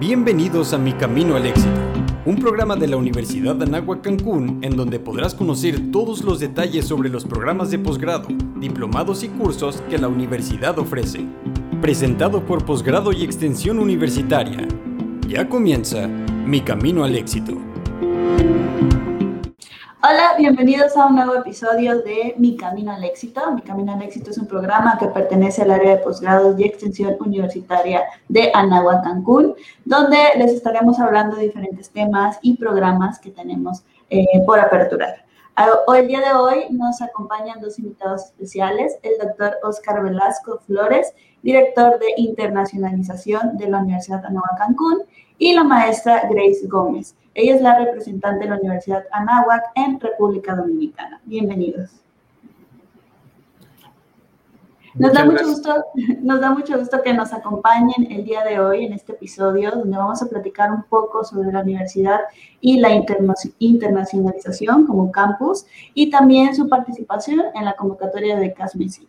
Bienvenidos a Mi Camino al Éxito, un programa de la Universidad de Anáhuac Cancún en donde podrás conocer todos los detalles sobre los programas de posgrado, diplomados y cursos que la universidad ofrece. Presentado por Posgrado y Extensión Universitaria. Ya comienza Mi Camino al Éxito. Hola, bienvenidos a un nuevo episodio de Mi Camino al Éxito. Mi Camino al Éxito es un programa que pertenece al área de posgrados y extensión universitaria de Anáhuac Cancún, donde les estaremos hablando de diferentes temas y programas que tenemos eh, por aperturar. Hoy, el día de hoy nos acompañan dos invitados especiales, el doctor Oscar Velasco Flores, director de internacionalización de la Universidad Anáhuac Cancún, y la maestra Grace Gómez. Ella es la representante de la Universidad Anáhuac en República Dominicana. Bienvenidos. Nos da, mucho gusto, nos da mucho gusto que nos acompañen el día de hoy en este episodio donde vamos a platicar un poco sobre la universidad y la internacionalización como campus y también su participación en la convocatoria de CASMESI.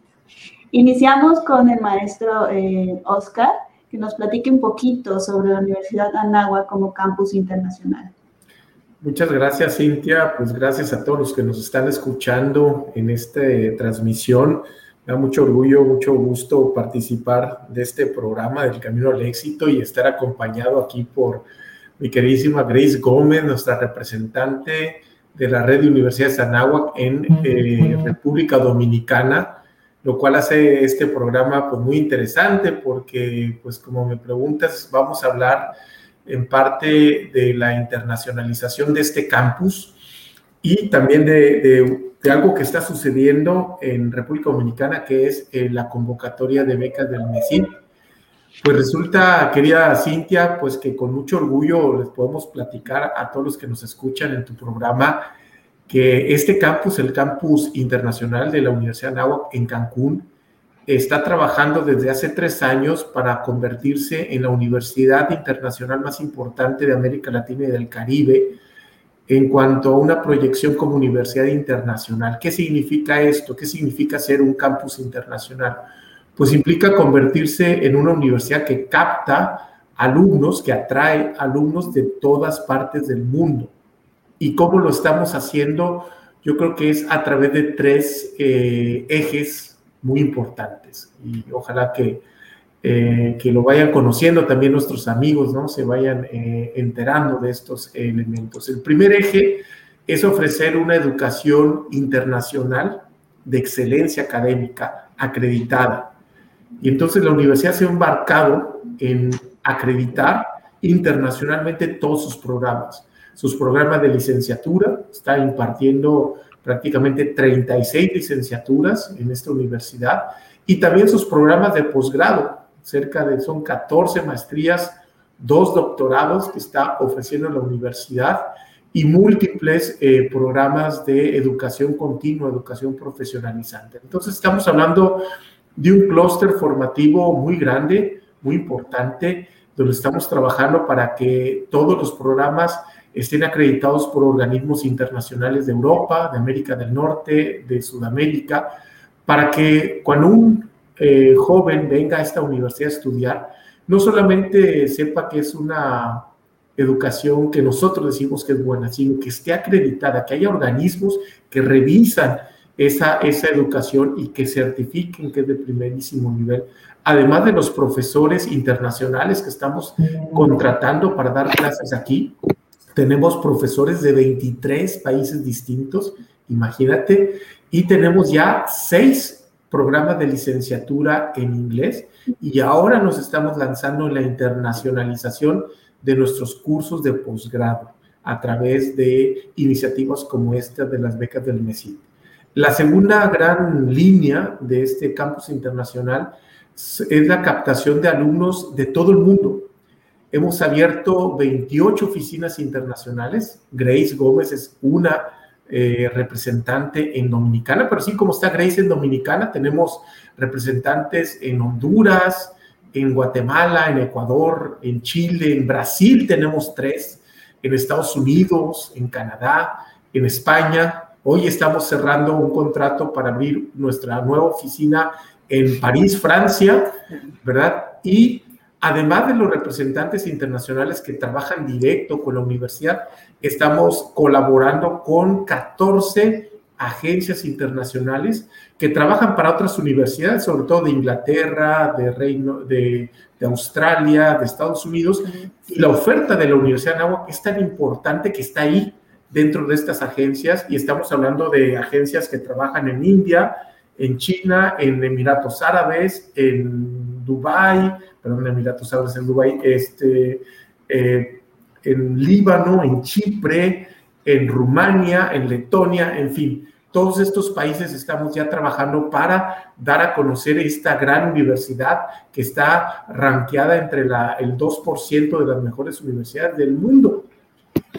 Iniciamos con el maestro eh, Oscar, que nos platique un poquito sobre la Universidad Anáhuac como campus internacional. Muchas gracias, Cintia. Pues gracias a todos los que nos están escuchando en esta transmisión. Me da mucho orgullo, mucho gusto participar de este programa del Camino al Éxito y estar acompañado aquí por mi queridísima Grace Gómez, nuestra representante de la red de universidades Anáhuac en eh, República Dominicana, lo cual hace este programa pues muy interesante porque pues como me preguntas, vamos a hablar en parte de la internacionalización de este campus y también de, algo que está sucediendo en República Dominicana, que es eh, la convocatoria de becas del MESIN. Pues resulta, querida Cintia, pues que con mucho orgullo les podemos platicar a todos los que nos escuchan en tu programa que este campus, el campus internacional de la Universidad Anáhuac en Cancún, está trabajando desde hace tres años para convertirse en la universidad internacional más importante de América Latina y del Caribe en cuanto a una proyección como universidad internacional. ¿Qué significa esto? ¿Qué significa ser un campus internacional? Pues implica convertirse en una universidad que capta alumnos, que atrae alumnos de todas partes del mundo. ¿Y cómo lo estamos haciendo? Yo creo que es a través de tres eh, ejes muy importantes y ojalá que, eh, que lo vayan conociendo también nuestros amigos, ¿no? Se vayan eh, enterando de estos elementos. El primer eje es ofrecer una educación internacional de excelencia académica acreditada. Y entonces la universidad se ha embarcado en acreditar internacionalmente todos sus programas. Sus programas de licenciatura, está impartiendo prácticamente 36 licenciaturas en esta universidad y también sus programas de posgrado, cerca de, son 14 maestrías, dos doctorados que está ofreciendo la universidad y múltiples eh, programas de educación continua, educación profesionalizante. Entonces estamos hablando de un clúster formativo muy grande, muy importante, donde estamos trabajando para que todos los programas estén acreditados por organismos internacionales de Europa, de América del Norte, de Sudamérica, para que cuando un eh, joven venga a esta universidad a estudiar, no solamente sepa que es una educación que nosotros decimos que es buena, sino que esté acreditada, que haya organismos que revisan esa, esa educación y que certifiquen que es de primerísimo nivel. Además de los profesores internacionales que estamos contratando para dar clases aquí, tenemos profesores de 23 países distintos, imagínate, y tenemos ya seis programas de licenciatura en inglés y ahora nos estamos lanzando en la internacionalización de nuestros cursos de posgrado a través de iniciativas como esta de las becas del MESID. La segunda gran línea de este campus internacional es la captación de alumnos de todo el mundo. Hemos abierto 28 oficinas internacionales. Grace Gómez es una eh, representante en Dominicana, pero así como está Grace en Dominicana, tenemos representantes en Honduras, en Guatemala, en Ecuador, en Chile, en Brasil tenemos tres, en Estados Unidos, en Canadá, en España. Hoy estamos cerrando un contrato para abrir nuestra nueva oficina en París, Francia, ¿verdad? Y Además de los representantes internacionales que trabajan directo con la universidad, estamos colaborando con 14 agencias internacionales que trabajan para otras universidades, sobre todo de Inglaterra, de, Reino, de, Australia, de Estados Unidos, y la oferta de la Universidad de Anáhuac es tan importante que está ahí dentro de estas agencias, y estamos hablando de agencias que trabajan en India, en China, en Emiratos Árabes, en Dubái, perdón, Emiratos Árabes, en Dubái, este, eh, en Líbano, en Chipre, en Rumania, en Letonia, en fin. Todos estos países estamos ya trabajando para dar a conocer esta gran universidad que está ranqueada entre la, el 2% de las mejores universidades del mundo.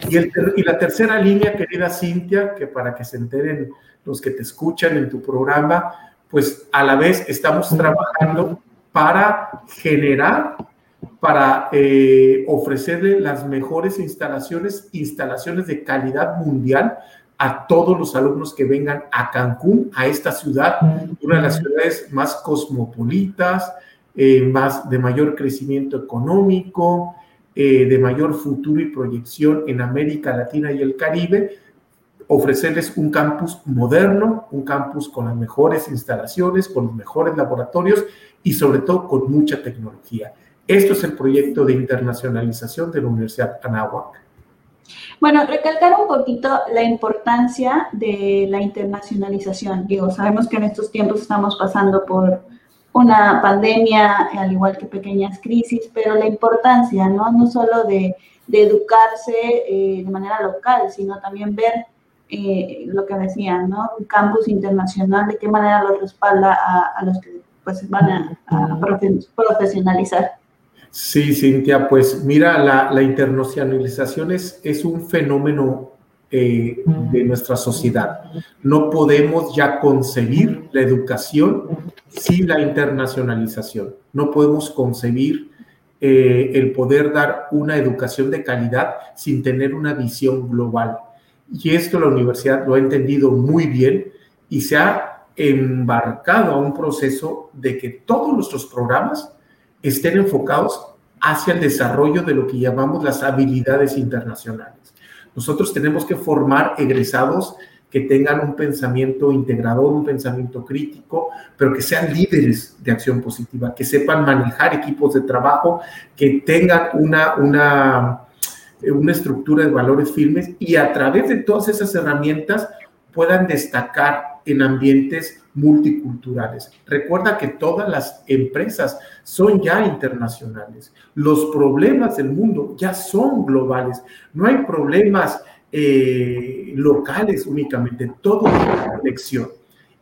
Y, y la tercera línea, querida Cintia, que para que se enteren los que te escuchan en tu programa, pues a la vez estamos trabajando para generar, para eh, ofrecerle las mejores instalaciones, instalaciones de calidad mundial a todos los alumnos que vengan a Cancún, a esta ciudad, una de las ciudades más cosmopolitas, eh, más de mayor crecimiento económico, eh, de mayor futuro y proyección en América Latina y el Caribe, ofrecerles un campus moderno, un campus con las mejores instalaciones, con los mejores laboratorios y sobre todo con mucha tecnología. Esto es el proyecto de internacionalización de la Universidad Anáhuac. Bueno, recalcar un poquito la importancia de la internacionalización. Digo, sabemos que en estos tiempos estamos pasando por una pandemia, al igual que pequeñas crisis, pero la importancia, ¿no? No solo de, educarse eh, de manera local, sino también ver eh, lo que decían, ¿no? Un campus internacional, de qué manera lo respalda a, los que pues, van a, a profesionalizar. Sí, Cintia, pues mira, la, internacionalización es, es, un fenómeno eh, de nuestra sociedad. No podemos ya concebir la educación sin la internacionalización. No podemos concebir eh, el poder dar una educación de calidad sin tener una visión global. Y esto la universidad lo ha entendido muy bien y se ha embarcado a un proceso de que todos nuestros programas estén enfocados hacia el desarrollo de lo que llamamos las habilidades internacionales. Nosotros tenemos que formar egresados que tengan un pensamiento integrador, un pensamiento crítico, pero que sean líderes de acción positiva, que sepan manejar equipos de trabajo, que tengan una, una, una estructura de valores firmes y a través de todas esas herramientas puedan destacar en ambientes multiculturales. Recuerda que todas las empresas son ya internacionales. Los problemas del mundo ya son globales. No hay problemas eh, locales únicamente, todo tiene conexión.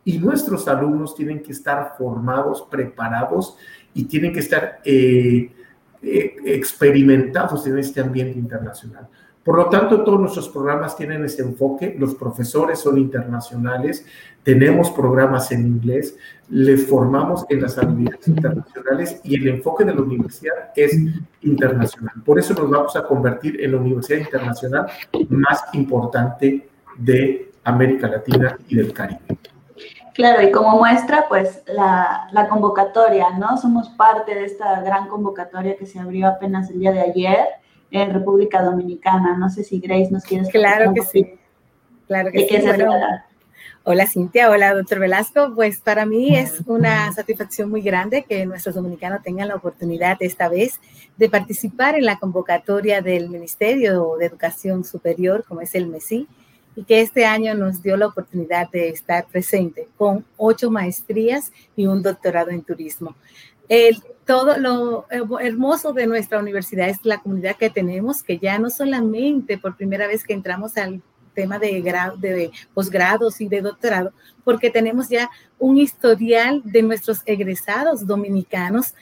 Y nuestros alumnos tienen que estar formados, preparados y tienen que estar eh, experimentados en este ambiente internacional. Por lo tanto, todos nuestros programas tienen ese enfoque, los profesores son internacionales, tenemos programas en inglés, les formamos en las habilidades internacionales y el enfoque de la universidad es internacional. Por eso nos vamos a convertir en la universidad internacional más importante de América Latina y del Caribe. Claro, y como muestra, pues la, la, convocatoria, ¿no? Somos parte de esta gran convocatoria que se abrió apenas el día de ayer en República Dominicana. No sé si Grace nos quieres Claro que sí. Claro que sí. hola Cintia, hola doctor Velasco. Pues para mí es una satisfacción muy grande que nuestros dominicanos tengan la oportunidad esta vez de participar en la convocatoria del Ministerio de Educación Superior, como es el MESI, y que este año nos dio la oportunidad de estar presente con ocho maestrías y un doctorado en turismo. El, todo lo hermoso de nuestra universidad es la comunidad que tenemos, que ya no solamente por primera vez que entramos al tema de, de posgrados y de doctorado, porque tenemos ya un historial de nuestros egresados dominicanos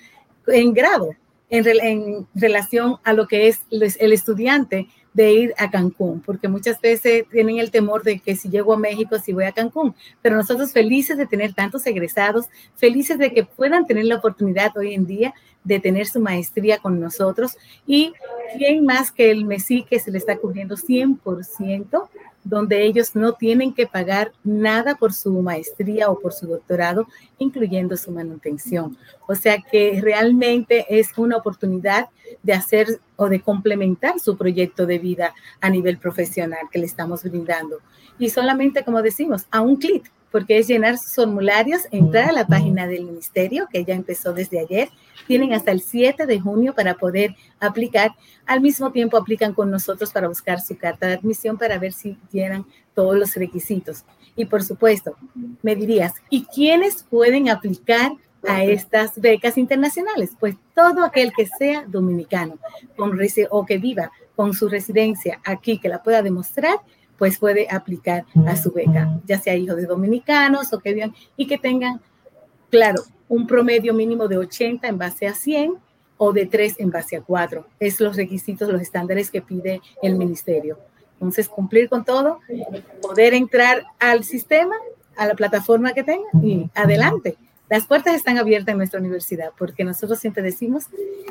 en grado, en, relación a lo que es el estudiante de ir a Cancún, porque muchas veces tienen el temor de que si llego a México, si voy a Cancún, pero nosotros felices de tener tantos egresados, felices de que puedan tener la oportunidad hoy en día de tener su maestría con nosotros. Y quién más que el MESI que se le está cubriendo 100% donde ellos no tienen que pagar nada por su maestría o por su doctorado, incluyendo su manutención. O sea que realmente es una oportunidad de hacer o de complementar su proyecto de vida a nivel profesional que le estamos brindando. Y solamente, como decimos, a un clic, porque es llenar sus formularios, entrar a la página del ministerio, que ya empezó desde ayer. Tienen hasta el 7 de junio para poder aplicar. Al mismo tiempo aplican con nosotros para buscar su carta de admisión para ver si llenan todos los requisitos. Y por supuesto, me dirías, ¿y quiénes pueden aplicar a estas becas internacionales? Pues todo aquel que sea dominicano con, o que viva con su residencia aquí, que la pueda demostrar pues puede aplicar a su beca, ya sea hijo de dominicanos o que vivan y que tengan, claro, un promedio mínimo de 80 en base a 100 o de 3 en base a 4. Es los requisitos, los estándares que pide el ministerio. Entonces, cumplir con todo, poder entrar al sistema, a la plataforma que tenga y adelante. Las puertas están abiertas en nuestra universidad porque nosotros siempre decimos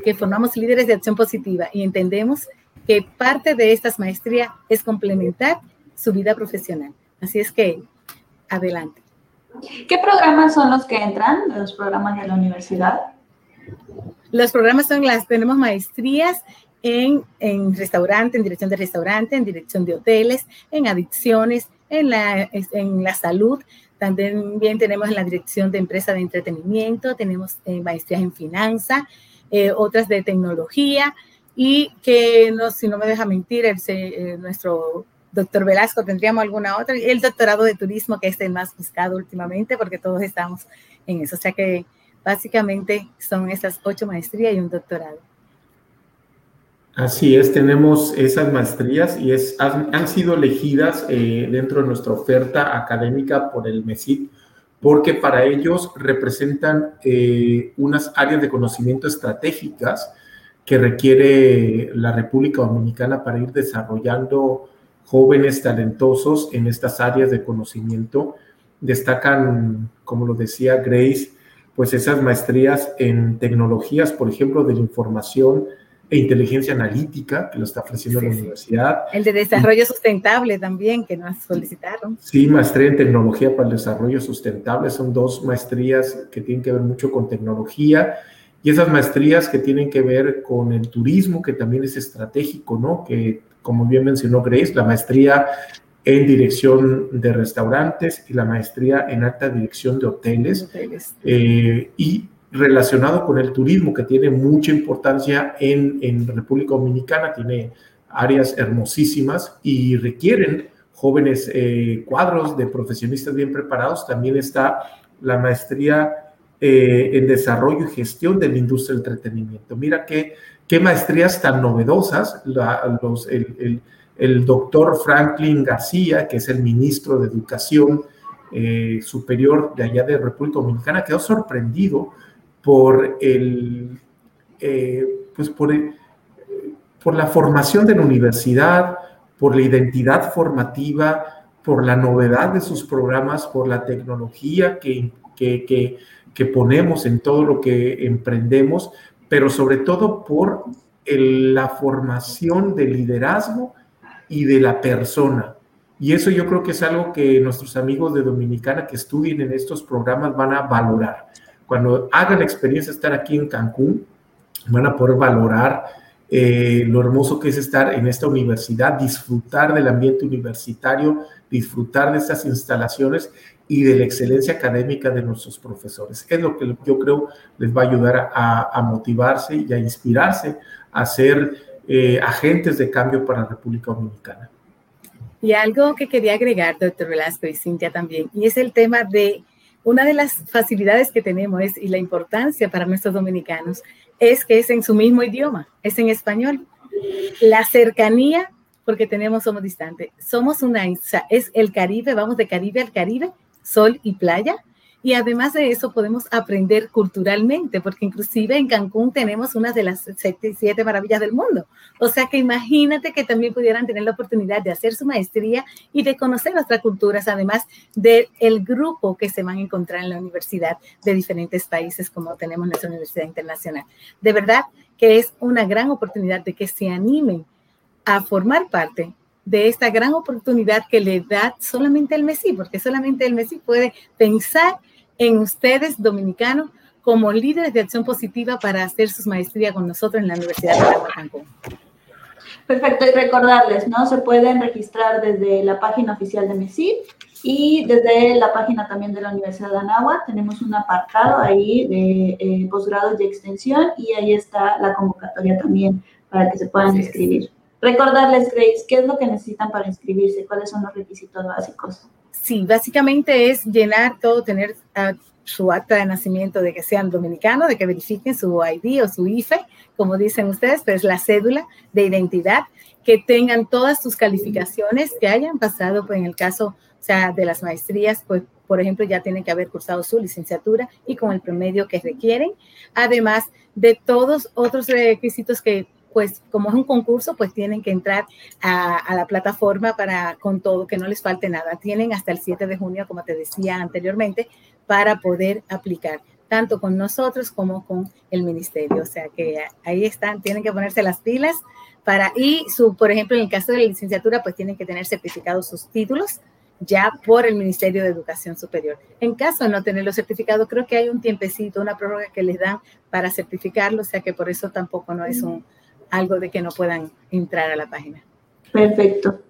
que formamos líderes de acción positiva y entendemos que parte de estas maestrías es complementar su vida profesional. Así es que, adelante. ¿Qué programas son los que entran, los programas de la universidad? Los programas son las, tenemos maestrías en, en restaurante, en dirección de restaurante, en dirección de hoteles, en adicciones, en la, en la salud. También tenemos en la dirección de empresa de entretenimiento, tenemos eh, maestrías en finanza, eh, otras de tecnología y que, no, si no me deja mentir, el, eh, nuestro doctor Velasco, ¿tendríamos alguna otra? El doctorado de turismo, que es el más buscado últimamente, porque todos estamos en eso. O sea que básicamente son esas ocho maestrías y un doctorado. Así es, tenemos esas maestrías y es, han, sido elegidas eh, dentro de nuestra oferta académica por el MESID, porque para ellos representan eh, unas áreas de conocimiento estratégicas que requiere la República Dominicana para ir desarrollando jóvenes talentosos en estas áreas de conocimiento. Destacan, como lo decía Grace, pues esas maestrías en tecnologías, por ejemplo, de la información e inteligencia analítica, que lo está ofreciendo la universidad. El de desarrollo sustentable también, que nos solicitaron. Sí, maestría en tecnología para el desarrollo sustentable. Son dos maestrías que tienen que ver mucho con tecnología y esas maestrías que tienen que ver con el turismo, que también es estratégico, ¿no? Que como bien mencionó Grace, la maestría en dirección de restaurantes y la maestría en alta dirección de hoteles. Eh, y relacionado con el turismo, que tiene mucha importancia en, en República Dominicana, tiene áreas hermosísimas y requieren jóvenes eh, cuadros de profesionistas bien preparados. También está la maestría eh, en desarrollo y gestión de la industria del entretenimiento. Mira que qué maestrías tan novedosas. el, doctor Franklin García, que es el ministro de Educación eh, Superior de allá de República Dominicana, quedó sorprendido por el, eh, pues por, por la formación de la universidad, por la identidad formativa, por la novedad de sus programas, por la tecnología que, que, que ponemos en todo lo que emprendemos, pero sobre todo por la formación de liderazgo y de la persona. Y eso yo creo que es algo que nuestros amigos de Dominicana que estudien en estos programas van a valorar. Cuando hagan la experiencia de estar aquí en Cancún, van a poder valorar eh, lo hermoso que es estar en esta universidad, disfrutar del ambiente universitario, disfrutar de estas instalaciones y de la excelencia académica de nuestros profesores. Es lo que yo creo les va a ayudar a, motivarse y a inspirarse a ser eh, agentes de cambio para la República Dominicana. Y algo que quería agregar, doctor Velasco y Cintia también, y es el tema de una de las facilidades que tenemos y la importancia para nuestros dominicanos es que es en su mismo idioma, es en español. La cercanía, porque tenemos, somos distantes, somos una, es el Caribe, vamos de Caribe al Caribe, sol y playa. Y además de eso podemos aprender culturalmente, porque inclusive en Cancún tenemos una de las siete, maravillas del mundo. O sea que imagínate que también pudieran tener la oportunidad de hacer su maestría y de conocer otras culturas, además del el grupo que se van a encontrar en la universidad de diferentes países como tenemos nuestra Universidad Internacional. De verdad que es una gran oportunidad de que se animen a formar parte de esta gran oportunidad que le da solamente el MESI, porque solamente el MESI puede pensar en ustedes, dominicanos, como líderes de acción positiva para hacer sus maestrías con nosotros en la Universidad de Cancún. Perfecto, y recordarles, ¿no? Se pueden registrar desde la página oficial de MESI y desde la página también de la Universidad de Anáhuac. Tenemos un apartado ahí de eh, posgrados y extensión y ahí está la convocatoria también para que se puedan inscribir. Recordarles, Grace, ¿qué es lo que necesitan para inscribirse? ¿Cuáles son los requisitos básicos? Sí, básicamente es llenar todo, tener uh, su acta de nacimiento de que sean dominicanos, de que verifiquen su ID o su IFE, como dicen ustedes, pero es la cédula de identidad, que tengan todas sus calificaciones, que hayan pasado, pues en el caso o sea, de las maestrías, pues por ejemplo, ya tienen que haber cursado su licenciatura y con el promedio que requieren, además de todos otros requisitos que pues como es un concurso, pues tienen que entrar a, a, la plataforma para con todo, que no les falte nada. Tienen hasta el 7 de junio, como te decía anteriormente, para poder aplicar, tanto con nosotros como con el ministerio. O sea que ahí están, tienen que ponerse las pilas para, y su, por ejemplo, en el caso de la licenciatura, pues tienen que tener certificados sus títulos ya por el Ministerio de Educación Superior. En caso de no tener los certificados, creo que hay un tiempecito, una prórroga que les dan para certificarlo, o sea que por eso tampoco no es un, algo de que no puedan entrar a la página. Perfecto.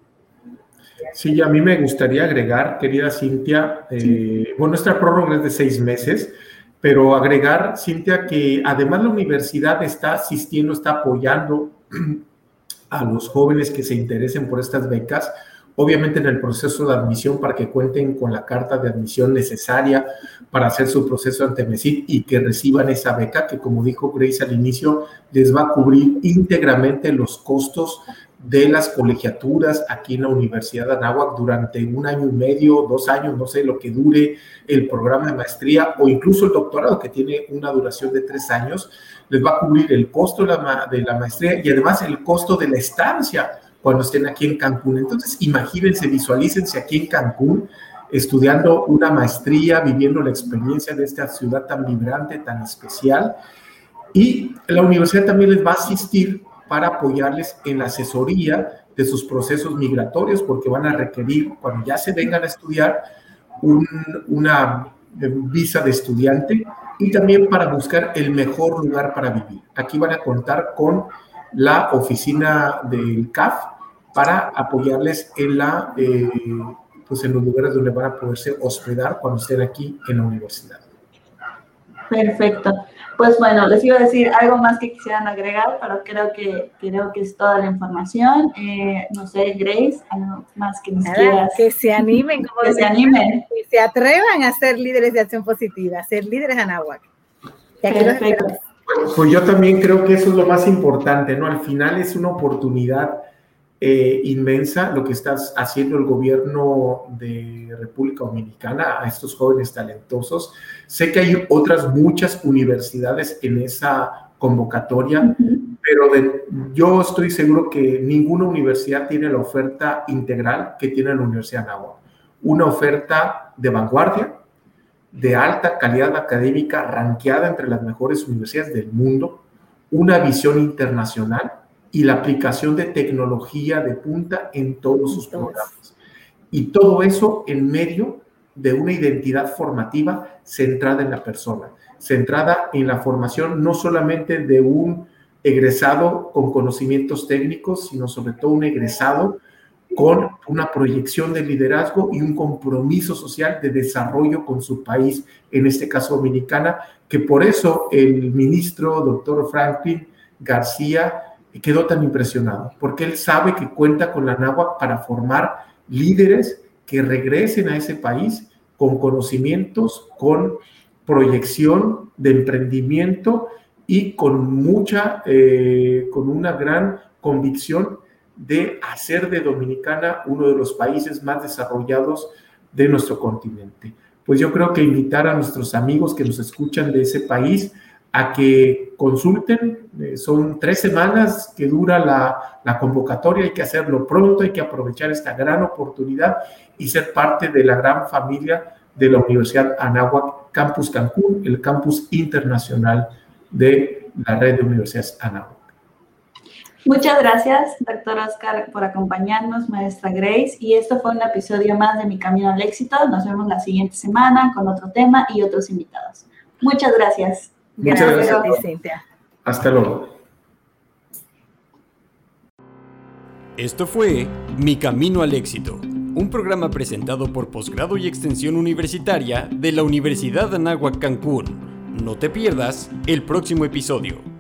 Sí, a mí me gustaría agregar, querida Cintia, eh, bueno, nuestra prórroga es de seis meses, pero agregar, Cintia, que además la universidad está asistiendo, está apoyando a los jóvenes que se interesen por estas becas, obviamente en el proceso de admisión para que cuenten con la carta de admisión necesaria para hacer su proceso ante MESID y que reciban esa beca que, como dijo Grace al inicio, les va a cubrir íntegramente los costos de las colegiaturas aquí en la Universidad de Anáhuac durante un año y medio, dos años, no sé lo que dure el programa de maestría o incluso el doctorado que tiene una duración de tres años, les va a cubrir el costo de la, de la maestría y además el costo de la estancia cuando estén aquí en Cancún. Entonces, imagínense, visualícense aquí en Cancún estudiando una maestría, viviendo la experiencia de esta ciudad tan vibrante, tan especial. Y la universidad también les va a asistir para apoyarles en la asesoría de sus procesos migratorios, porque van a requerir, cuando ya se vengan a estudiar, una visa de estudiante y también para buscar el mejor lugar para vivir. Aquí van a contar con la oficina del CAF para apoyarles en, la, eh, pues en los lugares donde van a poderse hospedar cuando estén aquí en la universidad. Perfecto. Pues bueno, les iba a decir algo más que quisieran agregar, pero creo que creo que es toda la información. Eh, no sé, Grace, algo más que nos quieras. Que se animen, como que se animen. Que se atrevan a ser líderes de acción positiva, a ser líderes Anáhuac. Perfecto. Pues yo también creo que eso es lo más importante, ¿no? Al final es una oportunidad eh, inmensa lo que está haciendo el gobierno de República Dominicana a estos jóvenes talentosos. Sé que hay otras muchas universidades en esa convocatoria, pero yo estoy seguro que ninguna universidad tiene la oferta integral que tiene la Universidad de Nahua. Una oferta de vanguardia, de alta calidad académica, ranqueada entre las mejores universidades del mundo, una visión internacional y la aplicación de tecnología de punta en todos sus programas. Y todo eso en medio de una identidad formativa centrada en la persona, centrada en la formación no solamente de un egresado con conocimientos técnicos, sino sobre todo un egresado con una proyección de liderazgo y un compromiso social de desarrollo con su país, en este caso Dominicana, que por eso el ministro, doctor Franklin García, quedó tan impresionado, porque él sabe que cuenta con la NAWA para formar líderes que regresen a ese país con conocimientos, con proyección de emprendimiento y con mucha, eh, con una gran convicción de hacer de Dominicana uno de los países más desarrollados de nuestro continente. Pues yo creo que invitar a nuestros amigos que nos escuchan de ese país a que consulten. Eh, son tres semanas que dura la, la, convocatoria, hay que hacerlo pronto, hay que aprovechar esta gran oportunidad y ser parte de la gran familia de la Universidad Anáhuac Campus Cancún, el campus internacional de la red de universidades Anáhuac. Muchas gracias, doctor Oscar, por acompañarnos, maestra Grace. Y esto fue un episodio más de Mi Camino al Éxito. Nos vemos la siguiente semana con otro tema y otros invitados. Muchas gracias. Muchas gracias, Cintia. Hasta luego. Esto fue Mi Camino al Éxito, un programa presentado por Posgrado y Extensión Universitaria de la Universidad de Anáhuac Cancún. No te pierdas el próximo episodio.